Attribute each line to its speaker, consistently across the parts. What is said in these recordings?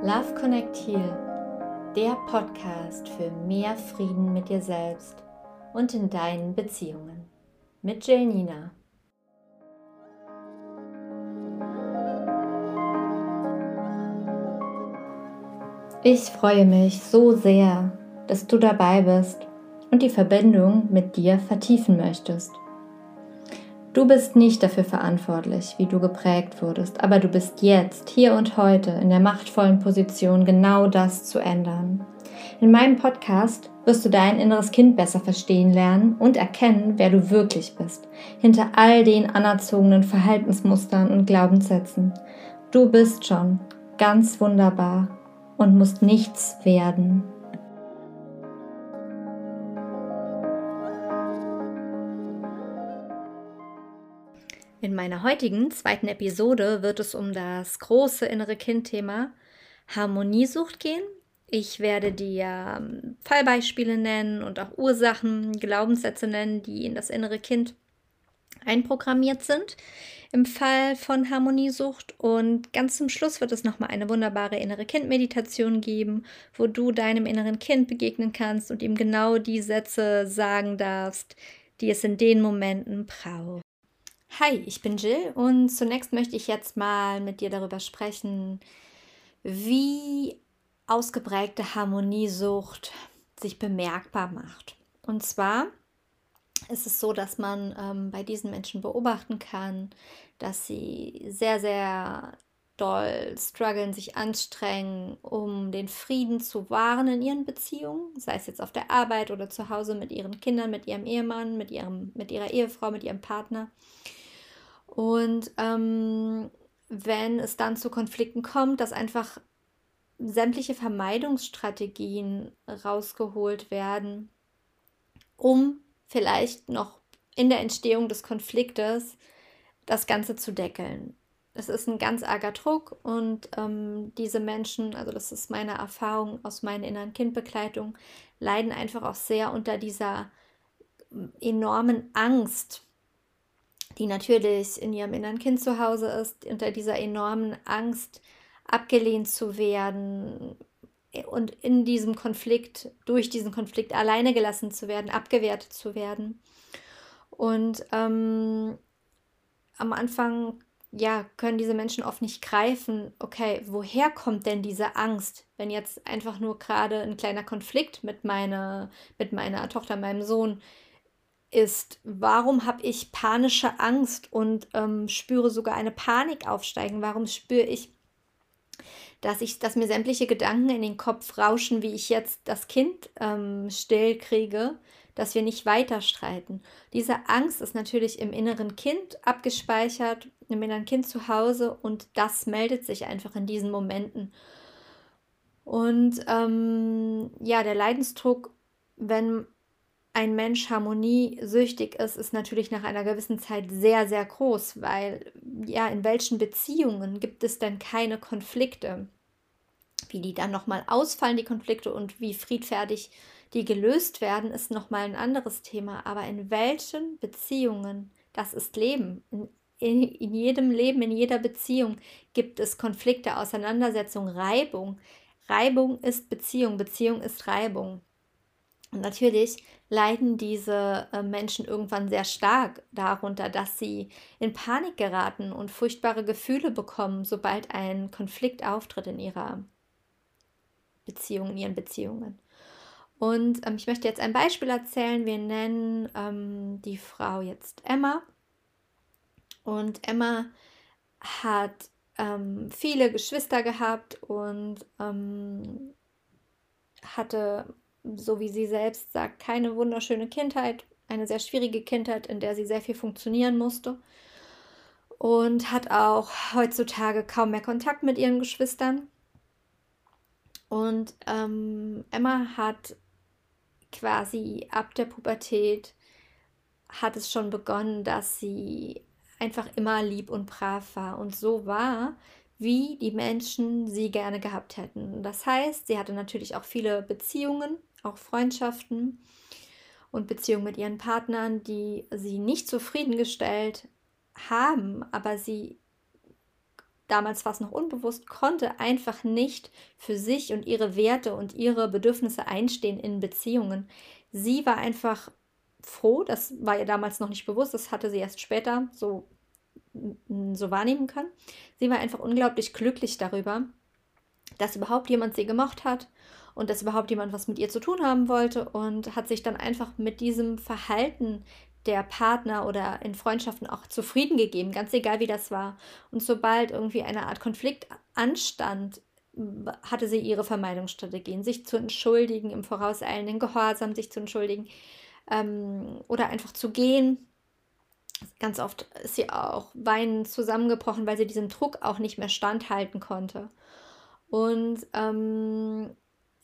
Speaker 1: Love Connect Heal, der Podcast für mehr Frieden mit dir selbst und in deinen Beziehungen mit Jill Nina. Ich freue mich so sehr, dass du dabei bist und die Verbindung mit dir vertiefen möchtest. Du bist nicht dafür verantwortlich, wie du geprägt wurdest, aber du bist jetzt, hier und heute in der machtvollen Position, genau das zu ändern. In meinem Podcast wirst du dein inneres Kind besser verstehen lernen und erkennen, wer du wirklich bist, hinter all den anerzogenen Verhaltensmustern und Glaubenssätzen. Du bist schon ganz wunderbar und musst nichts werden. In meiner heutigen zweiten Episode wird es um das große innere Kind-Thema Harmoniesucht gehen. Ich werde dir ähm, Fallbeispiele nennen und auch Ursachen, Glaubenssätze nennen, die in das innere Kind einprogrammiert sind im Fall von Harmoniesucht. Und ganz zum Schluss wird es nochmal eine wunderbare innere Kind-Meditation geben, wo du deinem inneren Kind begegnen kannst und ihm genau die Sätze sagen darfst, die es in den Momenten braucht. Hi, ich bin Jill und zunächst möchte ich jetzt mal mit dir darüber sprechen, wie ausgeprägte Harmoniesucht sich bemerkbar macht. Und zwar ist es so, dass man ähm, bei diesen Menschen beobachten kann, dass sie sehr, sehr doll strugglen, sich anstrengen, um den Frieden zu wahren in ihren Beziehungen, sei es jetzt auf der Arbeit oder zu Hause mit ihren Kindern, mit ihrem Ehemann, mit, ihrem, mit ihrer Ehefrau, mit ihrem Partner. Und ähm, wenn es dann zu Konflikten kommt, dass einfach sämtliche Vermeidungsstrategien rausgeholt werden, um vielleicht noch in der Entstehung des Konfliktes das Ganze zu deckeln. Es ist ein ganz arger Druck und ähm, diese Menschen, also das ist meine Erfahrung aus meiner inneren Kindbegleitung, leiden einfach auch sehr unter dieser enormen Angst, die natürlich in ihrem inneren Kind zu Hause ist, unter dieser enormen Angst abgelehnt zu werden und in diesem Konflikt, durch diesen Konflikt alleine gelassen zu werden, abgewertet zu werden. Und ähm, am Anfang ja, können diese Menschen oft nicht greifen, okay, woher kommt denn diese Angst, wenn jetzt einfach nur gerade ein kleiner Konflikt mit meiner, mit meiner Tochter, meinem Sohn ist, warum habe ich panische Angst und ähm, spüre sogar eine Panik aufsteigen? Warum spüre ich, dass ich, dass mir sämtliche Gedanken in den Kopf rauschen, wie ich jetzt das Kind ähm, still kriege, dass wir nicht weiter streiten. Diese Angst ist natürlich im inneren Kind abgespeichert, im inneren Kind zu Hause und das meldet sich einfach in diesen Momenten. Und ähm, ja, der Leidensdruck, wenn ein Mensch harmoniesüchtig ist, ist natürlich nach einer gewissen Zeit sehr, sehr groß, weil ja, in welchen Beziehungen gibt es denn keine Konflikte? Wie die dann nochmal ausfallen, die Konflikte und wie friedfertig die gelöst werden, ist nochmal ein anderes Thema. Aber in welchen Beziehungen, das ist Leben. In, in, in jedem Leben, in jeder Beziehung gibt es Konflikte, Auseinandersetzung, Reibung. Reibung ist Beziehung, Beziehung ist Reibung. Und natürlich leiden diese äh, Menschen irgendwann sehr stark darunter, dass sie in Panik geraten und furchtbare Gefühle bekommen, sobald ein Konflikt auftritt in ihrer Beziehung, in ihren Beziehungen. Und ähm, ich möchte jetzt ein Beispiel erzählen. Wir nennen ähm, die Frau jetzt Emma. Und Emma hat ähm, viele Geschwister gehabt und ähm, hatte so wie sie selbst sagt, keine wunderschöne Kindheit, eine sehr schwierige Kindheit, in der sie sehr viel funktionieren musste und hat auch heutzutage kaum mehr Kontakt mit ihren Geschwistern. Und ähm, Emma hat quasi ab der Pubertät hat es schon begonnen, dass sie einfach immer lieb und brav war und so war, wie die Menschen sie gerne gehabt hätten. Das heißt, sie hatte natürlich auch viele Beziehungen auch Freundschaften und Beziehungen mit ihren Partnern, die sie nicht zufriedengestellt haben, aber sie damals fast noch unbewusst, konnte einfach nicht für sich und ihre Werte und ihre Bedürfnisse einstehen in Beziehungen. Sie war einfach froh, das war ihr damals noch nicht bewusst, das hatte sie erst später so, so wahrnehmen können. Sie war einfach unglaublich glücklich darüber, dass überhaupt jemand sie gemocht hat und dass überhaupt jemand was mit ihr zu tun haben wollte und hat sich dann einfach mit diesem Verhalten der Partner oder in Freundschaften auch zufrieden gegeben, ganz egal wie das war. Und sobald irgendwie eine Art Konflikt anstand, hatte sie ihre Vermeidungsstrategien, sich zu entschuldigen, im vorauseilenden Gehorsam sich zu entschuldigen ähm, oder einfach zu gehen. Ganz oft ist sie auch weinend zusammengebrochen, weil sie diesem Druck auch nicht mehr standhalten konnte. Und ähm,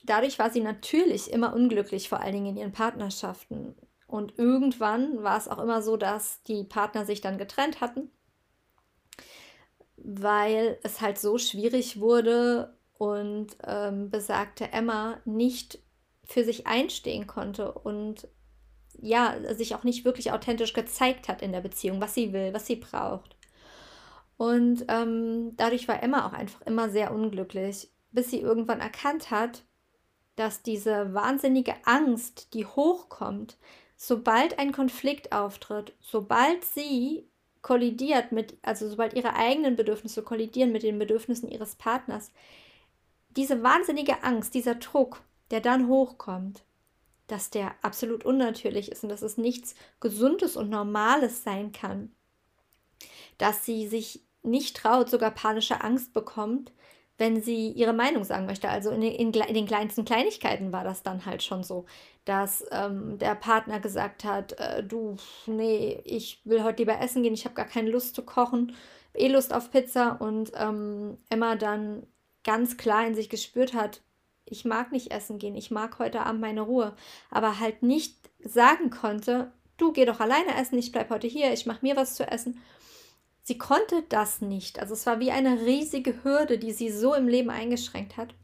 Speaker 1: dadurch war sie natürlich immer unglücklich, vor allen Dingen in ihren Partnerschaften. Und irgendwann war es auch immer so, dass die Partner sich dann getrennt hatten, weil es halt so schwierig wurde und ähm, besagte Emma nicht für sich einstehen konnte und ja, sich auch nicht wirklich authentisch gezeigt hat in der Beziehung, was sie will, was sie braucht. Und ähm, dadurch war Emma auch einfach immer sehr unglücklich, bis sie irgendwann erkannt hat, dass diese wahnsinnige Angst, die hochkommt, sobald ein Konflikt auftritt, sobald sie kollidiert mit, also sobald ihre eigenen Bedürfnisse kollidieren mit den Bedürfnissen ihres Partners, diese wahnsinnige Angst, dieser Druck, der dann hochkommt, dass der absolut unnatürlich ist und dass es nichts Gesundes und Normales sein kann, dass sie sich nicht traut, sogar panische Angst bekommt, wenn sie ihre Meinung sagen möchte. Also in, in, in, den kleinsten Kleinigkeiten war das dann halt schon so, dass ähm, der Partner gesagt hat, äh, du, nee, ich will heute lieber essen gehen, ich habe gar keine Lust zu kochen, eh Lust auf Pizza und ähm, Emma dann ganz klar in sich gespürt hat, ich mag nicht essen gehen, ich mag heute Abend meine Ruhe, aber halt nicht sagen konnte, du geh doch alleine essen, ich bleib heute hier, ich mache mir was zu essen. Sie konnte das nicht. Also es war wie eine riesige Hürde, die sie so im Leben eingeschränkt hat,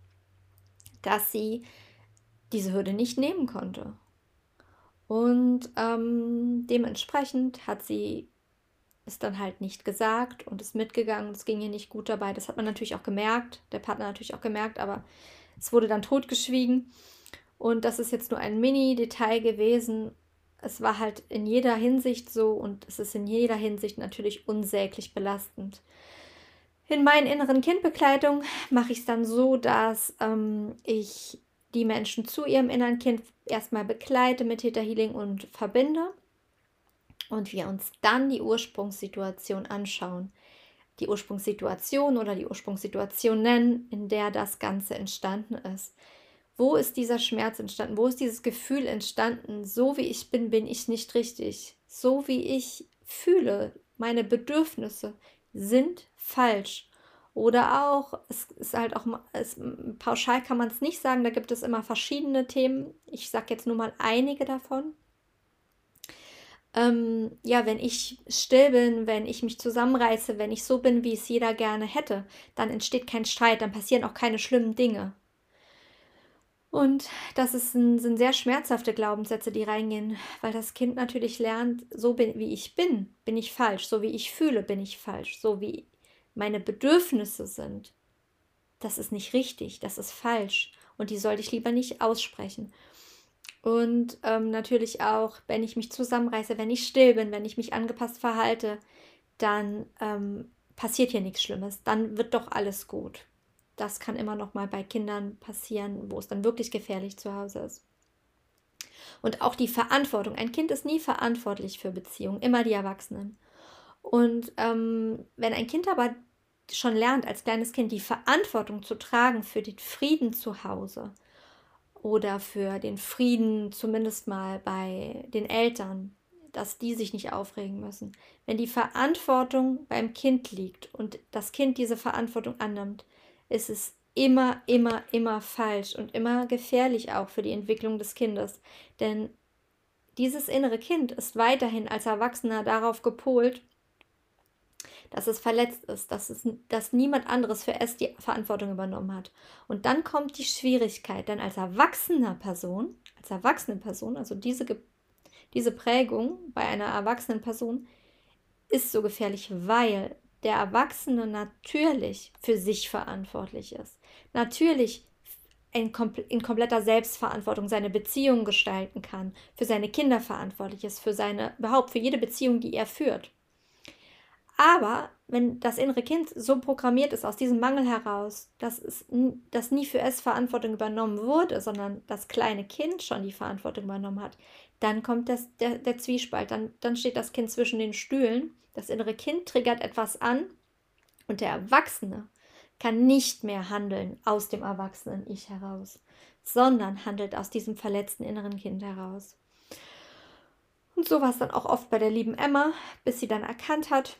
Speaker 1: dass sie diese Hürde nicht nehmen konnte. Und ähm, dementsprechend hat sie es dann halt nicht gesagt und ist mitgegangen. Es ging ihr nicht gut dabei. Das hat man natürlich auch gemerkt, der Partner natürlich auch gemerkt, aber es wurde dann totgeschwiegen. Und das ist jetzt nur ein Mini-Detail gewesen es war halt in jeder Hinsicht so und es ist in jeder Hinsicht natürlich unsäglich belastend. In meinen inneren Kindbegleitung mache ich es dann so, dass ähm, ich die Menschen zu ihrem inneren Kind erstmal begleite mit Theta Healing und verbinde und wir uns dann die Ursprungssituation anschauen. Die Ursprungssituation oder die Ursprungssituation nennen, in der das Ganze entstanden ist. Wo ist dieser Schmerz entstanden? Wo ist dieses Gefühl entstanden? So wie ich bin, bin ich nicht richtig. So wie ich fühle, meine Bedürfnisse sind falsch. Oder auch, es ist halt auch, es, pauschal kann man es nicht sagen, da gibt es immer verschiedene Themen. Ich sage jetzt nur mal einige davon. Ähm, ja, wenn ich still bin, wenn ich mich zusammenreiße, wenn ich so bin, wie es jeder gerne hätte, dann entsteht kein Streit, dann passieren auch keine schlimmen Dinge. Und das ist ein, sind sehr schmerzhafte Glaubenssätze, die reingehen, weil das Kind natürlich lernt, so bin, wie ich bin, bin ich falsch, so wie ich fühle, bin ich falsch, so wie meine Bedürfnisse sind. Das ist nicht richtig, das ist falsch und die sollte ich lieber nicht aussprechen. Und ähm, natürlich auch, wenn ich mich zusammenreiße, wenn ich still bin, wenn ich mich angepasst verhalte, dann ähm, passiert hier nichts Schlimmes, dann wird doch alles gut. Das kann immer noch mal bei Kindern passieren, wo es dann wirklich gefährlich zu Hause ist. Und auch die Verantwortung. Ein Kind ist nie verantwortlich für Beziehungen, immer die Erwachsenen. Und ähm, wenn ein Kind aber schon lernt, als kleines Kind die Verantwortung zu tragen für den Frieden zu Hause oder für den Frieden zumindest mal bei den Eltern, dass die sich nicht aufregen müssen. Wenn die Verantwortung beim Kind liegt und das Kind diese Verantwortung annimmt, ist es immer, immer, immer falsch und immer gefährlich auch für die Entwicklung des Kindes. Denn dieses innere Kind ist weiterhin als Erwachsener darauf gepolt, dass es verletzt ist, dass, es, dass niemand anderes für es die Verantwortung übernommen hat. Und dann kommt die Schwierigkeit, denn als erwachsener Person, als erwachsene Person, also diese, diese Prägung bei einer erwachsenen Person ist so gefährlich, weil der Erwachsene natürlich für sich verantwortlich ist, natürlich in, in, kompletter Selbstverantwortung seine Beziehung gestalten kann, für seine Kinder verantwortlich ist, für seine, überhaupt für jede Beziehung, die er führt. Aber wenn das innere Kind so programmiert ist aus diesem Mangel heraus, dass, es, dass nie für es Verantwortung übernommen wurde, sondern das kleine Kind schon die Verantwortung übernommen hat, dann kommt das, der, der Zwiespalt, dann, dann steht das Kind zwischen den Stühlen, das innere Kind triggert etwas an und der Erwachsene kann nicht mehr handeln aus dem erwachsenen Ich heraus, sondern handelt aus diesem verletzten inneren Kind heraus. Und so war es dann auch oft bei der lieben Emma, bis sie dann erkannt hat,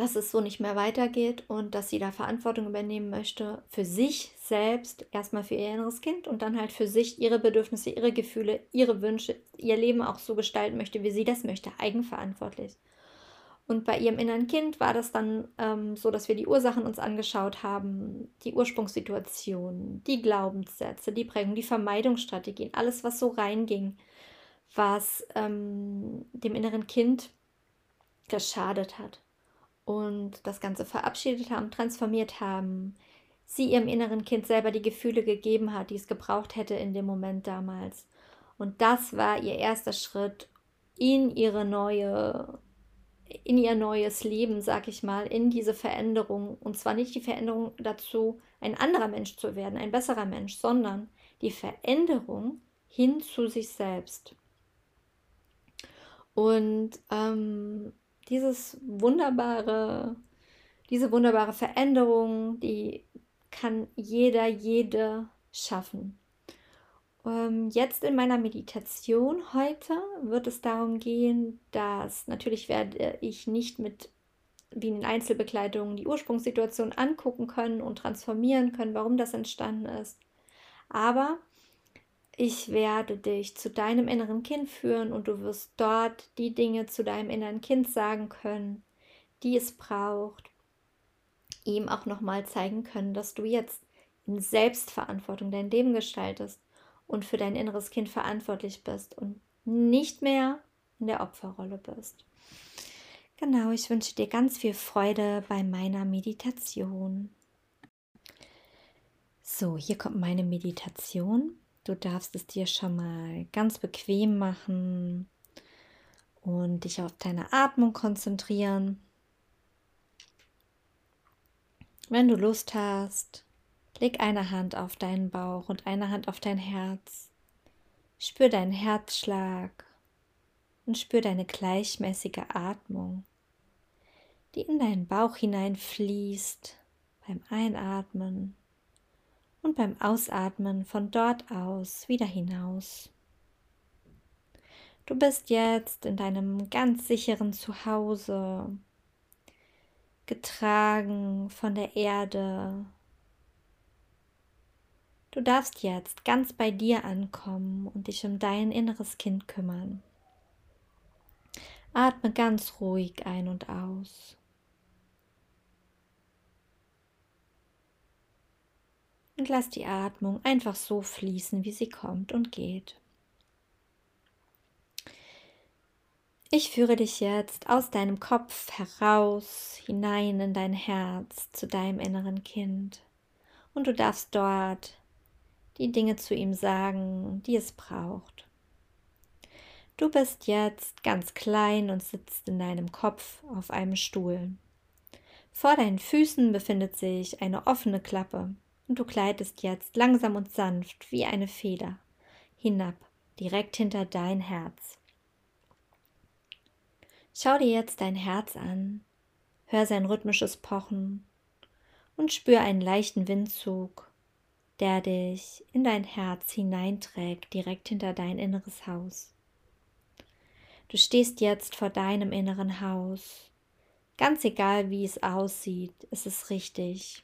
Speaker 1: dass es so nicht mehr weitergeht und dass sie da Verantwortung übernehmen möchte für sich selbst, erstmal für ihr inneres Kind und dann halt für sich ihre Bedürfnisse, ihre Gefühle, ihre Wünsche, ihr Leben auch so gestalten möchte, wie sie das möchte, eigenverantwortlich. Und bei ihrem inneren Kind war das dann ähm, so, dass wir die Ursachen uns angeschaut haben, die Ursprungssituation, die Glaubenssätze, die Prägung, die Vermeidungsstrategien, alles, was so reinging, was ähm, dem inneren Kind geschadet hat und das Ganze verabschiedet haben, transformiert haben, sie ihrem inneren Kind selber die Gefühle gegeben hat, die es gebraucht hätte in dem Moment damals. Und das war ihr erster Schritt in ihre neue, in ihr neues Leben, sag ich mal, in diese Veränderung. Und zwar nicht die Veränderung dazu, ein anderer Mensch zu werden, ein besserer Mensch, sondern die Veränderung hin zu sich selbst. Und ähm, dieses wunderbare, diese wunderbare Veränderung, die kann jeder, jede schaffen. Ähm, jetzt in meiner Meditation heute wird es darum gehen, dass natürlich werde ich nicht mit wie in Einzelbegleitungen die Ursprungssituation angucken können und transformieren können, warum das entstanden ist. Aber ich werde dich zu deinem inneren Kind führen und du wirst dort die Dinge zu deinem inneren Kind sagen können, die es braucht. Ihm auch nochmal zeigen können, dass du jetzt in Selbstverantwortung dein Leben gestaltest und für dein inneres Kind verantwortlich bist und nicht mehr in der Opferrolle bist. Genau, ich wünsche dir ganz viel Freude bei meiner Meditation. So, hier kommt meine Meditation. Du darfst es dir schon mal ganz bequem machen und dich auf deine Atmung konzentrieren. Wenn du Lust hast, leg eine Hand auf deinen Bauch und eine Hand auf dein Herz. Spür deinen Herzschlag und spür deine gleichmäßige Atmung, die in deinen Bauch hineinfließt beim Einatmen und beim Ausatmen von dort aus wieder hinaus. Du bist jetzt in deinem ganz sicheren Zuhause, getragen von der Erde. Du darfst jetzt ganz bei dir ankommen und dich um dein inneres Kind kümmern. Atme ganz ruhig ein und aus. Und lass die Atmung einfach so fließen, wie sie kommt und geht. Ich führe dich jetzt aus deinem Kopf heraus, hinein in dein Herz, zu deinem inneren Kind. Und du darfst dort die Dinge zu ihm sagen, die es braucht. Du bist jetzt ganz klein und sitzt in deinem Kopf auf einem Stuhl. Vor deinen Füßen befindet sich eine offene Klappe und du gleitest jetzt langsam und sanft wie eine Feder hinab, direkt hinter dein Herz. Schau dir jetzt dein Herz an, hör sein rhythmisches Pochen und spür einen leichten Windzug, der dich in dein Herz hineinträgt, direkt hinter dein inneres Haus. Du stehst jetzt vor deinem inneren Haus. Ganz egal, wie es aussieht, ist es richtig.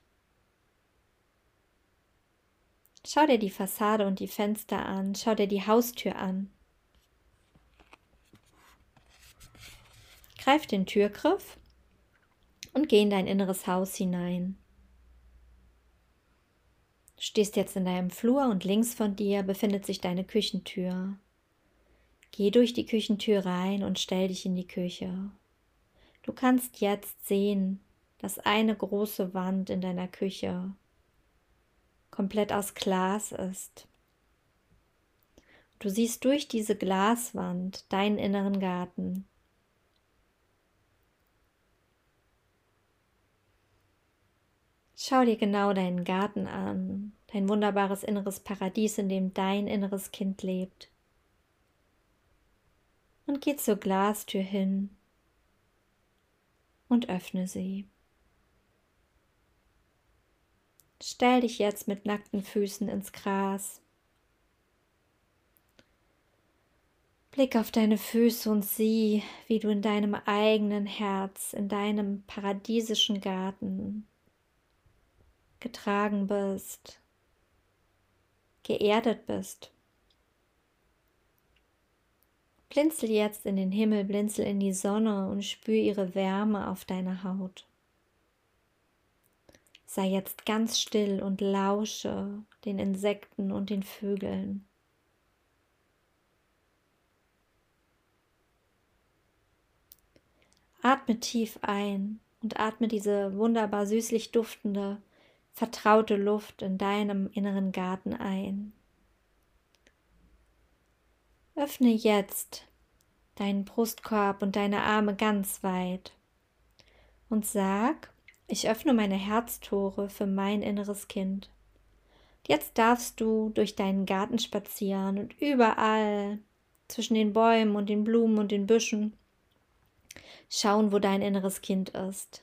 Speaker 1: Schau dir die Fassade und die Fenster an, schau dir die Haustür an. Greif den Türgriff und geh in dein inneres Haus hinein. Du stehst jetzt in deinem Flur und links von dir befindet sich deine Küchentür. Geh durch die Küchentür rein und stell dich in die Küche. Du kannst jetzt sehen, dass eine große Wand in deiner Küche komplett aus Glas ist. Du siehst durch diese Glaswand deinen inneren Garten. Schau dir genau deinen Garten an, dein wunderbares inneres Paradies, in dem dein inneres Kind lebt. Und geh zur Glastür hin und öffne sie. Stell dich jetzt mit nackten Füßen ins Gras. Blick auf deine Füße und sieh, wie du in deinem eigenen Herz, in deinem paradiesischen Garten getragen bist, geerdet bist. Blinzel jetzt in den Himmel, blinzel in die Sonne und spür ihre Wärme auf deiner Haut. Sei jetzt ganz still und lausche den Insekten und den Vögeln. Atme tief ein und atme diese wunderbar süßlich duftende, vertraute Luft in deinem inneren Garten ein. Öffne jetzt deinen Brustkorb und deine Arme ganz weit und sag, ich öffne meine Herztore für mein inneres Kind. Jetzt darfst du durch deinen Garten spazieren und überall zwischen den Bäumen und den Blumen und den Büschen schauen, wo dein inneres Kind ist.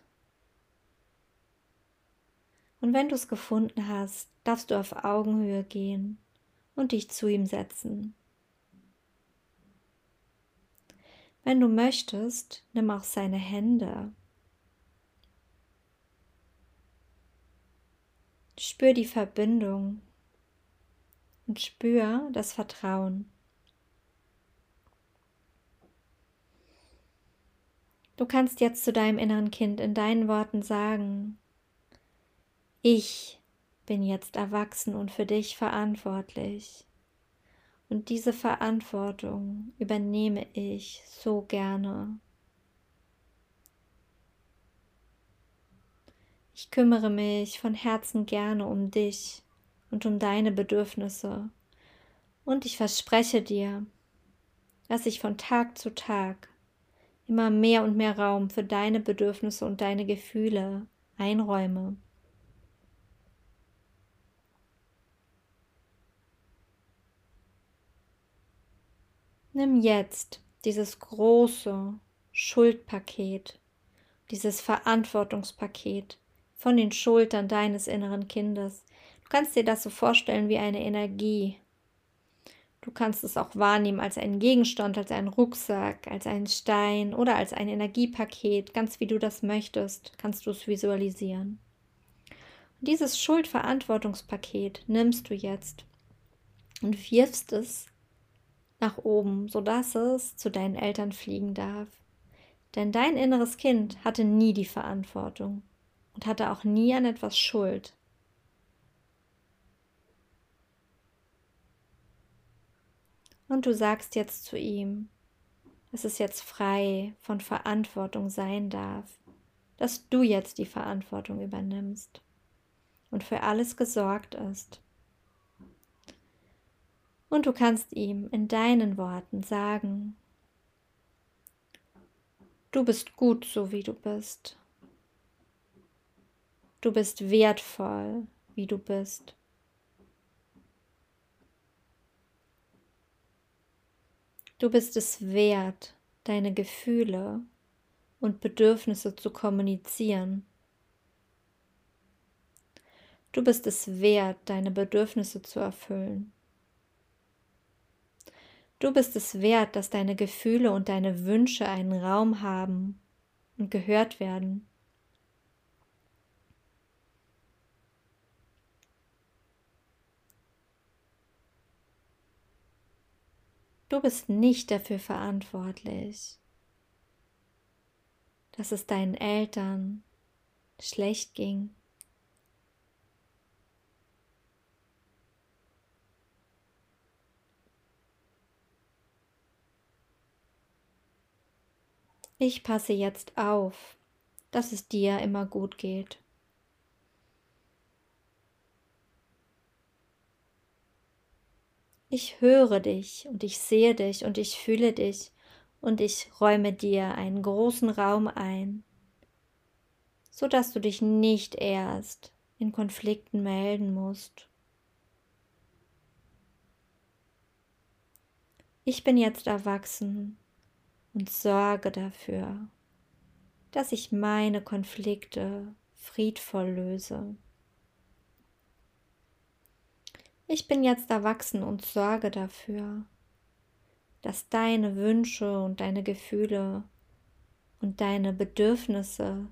Speaker 1: Und wenn du es gefunden hast, darfst du auf Augenhöhe gehen und dich zu ihm setzen. Wenn du möchtest, nimm auch seine Hände. Spür die Verbindung und spür das Vertrauen. Du kannst jetzt zu deinem inneren Kind in deinen Worten sagen, ich bin jetzt erwachsen und für dich verantwortlich. Und diese Verantwortung übernehme ich so gerne. Ich kümmere mich von Herzen gerne um dich und um deine Bedürfnisse. Und ich verspreche dir, dass ich von Tag zu Tag immer mehr und mehr Raum für deine Bedürfnisse und deine Gefühle einräume. Nimm jetzt dieses große Schuldpaket, dieses Verantwortungspaket von den Schultern deines inneren Kindes. Du kannst dir das so vorstellen wie eine Energie, Du kannst es auch wahrnehmen als einen Gegenstand, als einen Rucksack, als einen Stein oder als ein Energiepaket, ganz wie du das möchtest, kannst du es visualisieren. Und dieses Schuldverantwortungspaket nimmst du jetzt und wirfst es nach oben, sodass es zu deinen Eltern fliegen darf. Denn dein inneres Kind hatte nie die Verantwortung und hatte auch nie an etwas Schuld. Und du sagst jetzt zu ihm, dass es jetzt frei von Verantwortung sein darf, dass du jetzt die Verantwortung übernimmst und für alles gesorgt ist. Und du kannst ihm in deinen Worten sagen, du bist gut so wie du bist. Du bist wertvoll, wie du bist. Du bist es wert, deine Gefühle und Bedürfnisse zu kommunizieren. Du bist es wert, deine Bedürfnisse zu erfüllen. Du bist es wert, dass deine Gefühle und deine Wünsche einen Raum haben und gehört werden. Du bist nicht dafür verantwortlich, dass es deinen Eltern schlecht ging. Ich passe jetzt auf, dass es dir immer gut geht. Ich höre dich und ich sehe dich und ich fühle dich und ich räume dir einen großen Raum ein, so dass du dich nicht erst in Konflikten melden musst. Ich bin jetzt erwachsen und sorge dafür, dass ich meine Konflikte friedvoll löse. Ich bin jetzt erwachsen und sorge dafür, dass deine Wünsche und deine Gefühle und deine Bedürfnisse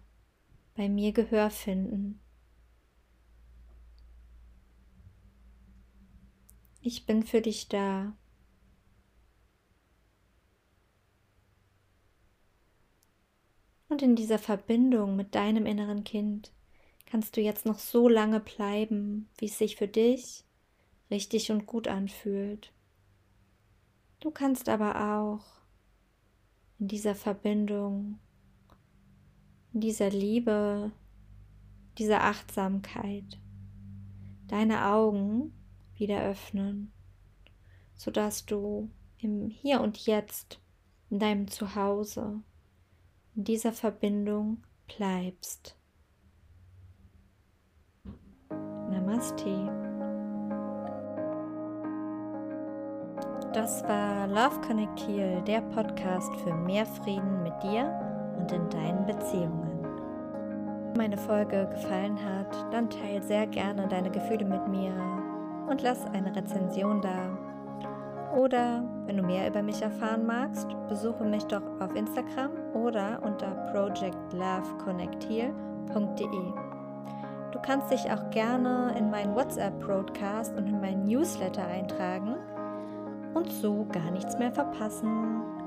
Speaker 1: bei mir Gehör finden. Ich bin für dich da. Und in dieser Verbindung mit deinem inneren Kind kannst du jetzt noch so lange bleiben, wie es sich für dich richtig und gut anfühlt. Du kannst aber auch in dieser Verbindung, in dieser Liebe, dieser Achtsamkeit deine Augen wieder öffnen, sodass du im Hier und Jetzt, in deinem Zuhause, in dieser Verbindung bleibst. Namaste. Das war Love Connect Heal, der Podcast für mehr Frieden mit dir und in deinen Beziehungen. Wenn meine Folge gefallen hat, dann teile sehr gerne deine Gefühle mit mir und lass eine Rezension da. Oder wenn du mehr über mich erfahren magst, besuche mich doch auf Instagram oder unter projectloveconnectheal.de. Du kannst dich auch gerne in meinen WhatsApp-Broadcast und in meinen Newsletter eintragen und so gar nichts mehr verpassen.